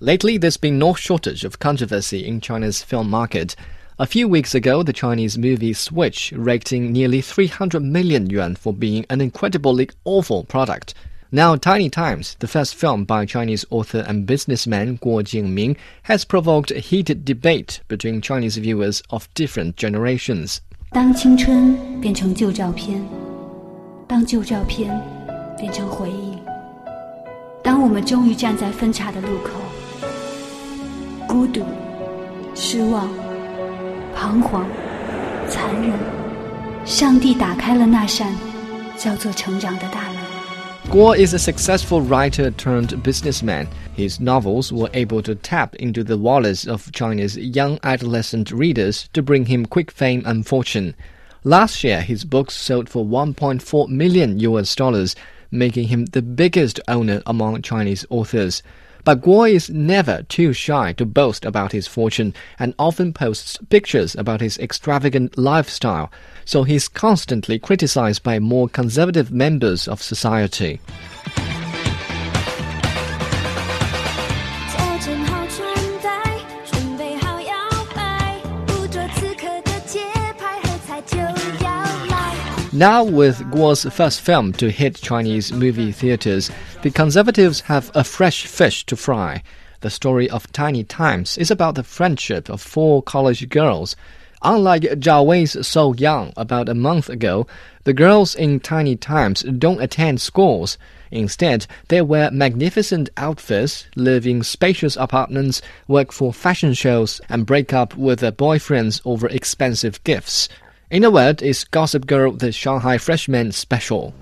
Lately, there's been no shortage of controversy in China's film market. A few weeks ago, the Chinese movie Switch raked in nearly 300 million yuan for being an incredibly awful product. Now, Tiny Times, the first film by Chinese author and businessman Guo Jingming, has provoked a heated debate between Chinese viewers of different generations. 当青春变成旧照片，当旧照片变成回忆，当我们终于站在分岔的路口。 孤独、失望、彷徨、残忍，上帝打开了那扇叫做成长的大门。Guo is a successful writer turned businessman. His novels were able to tap into the wallets of China's young adolescent readers to bring him quick fame and fortune. Last year, his books sold for 1.4 million US dollars, making him the biggest owner among Chinese authors. But Guo is never too shy to boast about his fortune and often posts pictures about his extravagant lifestyle, so he's constantly criticized by more conservative members of society. Now, with Guo's first film to hit Chinese movie theaters, the conservatives have a fresh fish to fry. The story of Tiny Times is about the friendship of four college girls. Unlike Zhao Wei's So Young about a month ago, the girls in Tiny Times don't attend schools. Instead, they wear magnificent outfits, live in spacious apartments, work for fashion shows, and break up with their boyfriends over expensive gifts. In a word, is Gossip Girl the Shanghai Freshman Special.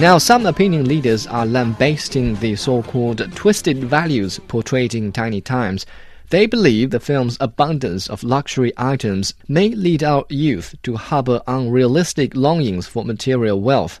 Now, some opinion leaders are lambasting the so called twisted values portrayed in Tiny Times. They believe the film's abundance of luxury items may lead our youth to harbor unrealistic longings for material wealth.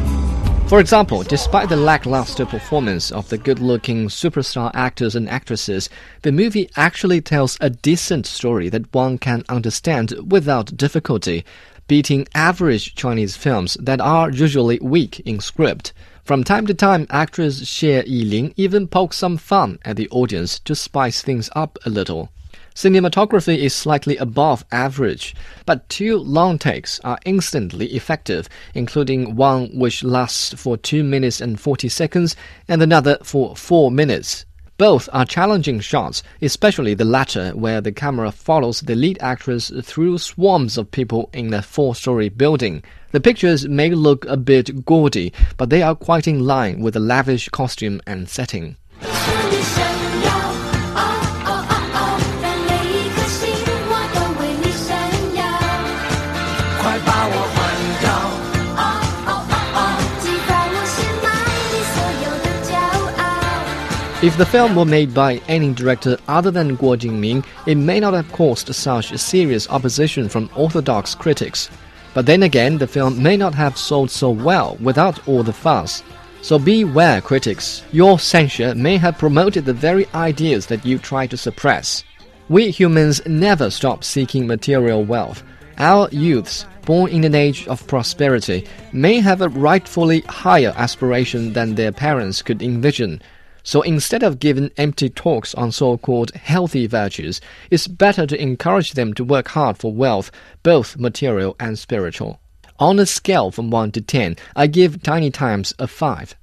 ？for example, despite the lackluster performance of the good looking superstar actors and actresses, the movie actually tells a decent story that one can understand without difficulty, beating average Chinese films that are usually weak in script. From time to time, actress Xie Yilin even pokes some fun at the audience to spice things up a little. Cinematography is slightly above average, but two long takes are instantly effective, including one which lasts for 2 minutes and 40 seconds and another for 4 minutes. Both are challenging shots, especially the latter, where the camera follows the lead actress through swarms of people in a four story building. The pictures may look a bit gaudy, but they are quite in line with the lavish costume and setting. If the film were made by any director other than Guo Jingming, it may not have caused such serious opposition from orthodox critics. But then again, the film may not have sold so well without all the fuss. So beware, critics. Your censure may have promoted the very ideas that you try to suppress. We humans never stop seeking material wealth. Our youths, born in an age of prosperity, may have a rightfully higher aspiration than their parents could envision. So instead of giving empty talks on so called healthy virtues, it's better to encourage them to work hard for wealth, both material and spiritual. On a scale from 1 to 10, I give Tiny Times a 5.